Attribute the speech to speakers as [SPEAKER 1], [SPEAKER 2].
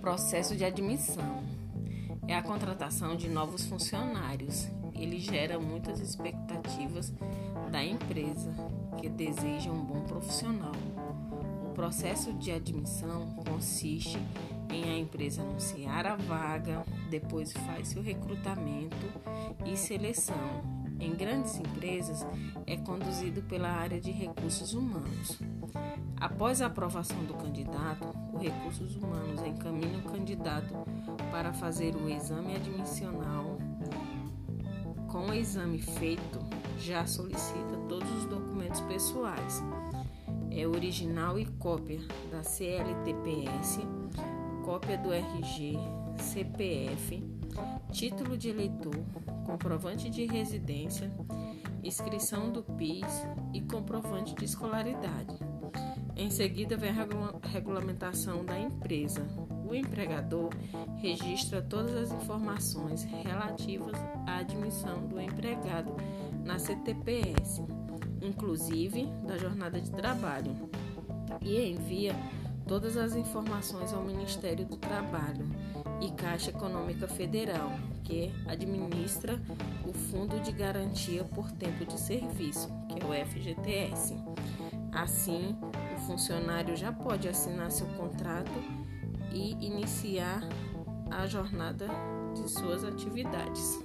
[SPEAKER 1] Processo de admissão é a contratação de novos funcionários. Ele gera muitas expectativas da empresa que deseja um bom profissional. O processo de admissão consiste em a empresa anunciar a vaga, depois faz o recrutamento e seleção. Em grandes empresas é conduzido pela área de recursos humanos. Após a aprovação do candidato, o Recursos Humanos encaminha candidato para fazer o exame admissional. Com o exame feito, já solicita todos os documentos pessoais. É original e cópia da CLTPS, cópia do RG, CPF, título de eleitor, comprovante de residência, inscrição do PIS e comprovante de escolaridade. Em seguida, vem a regulamentação da empresa. O empregador registra todas as informações relativas à admissão do empregado na CTPS, inclusive da jornada de trabalho, e envia todas as informações ao Ministério do Trabalho e Caixa Econômica Federal, que administra o Fundo de Garantia por Tempo de Serviço, que é o FGTS. Assim, o funcionário já pode assinar seu contrato e iniciar a jornada de suas atividades.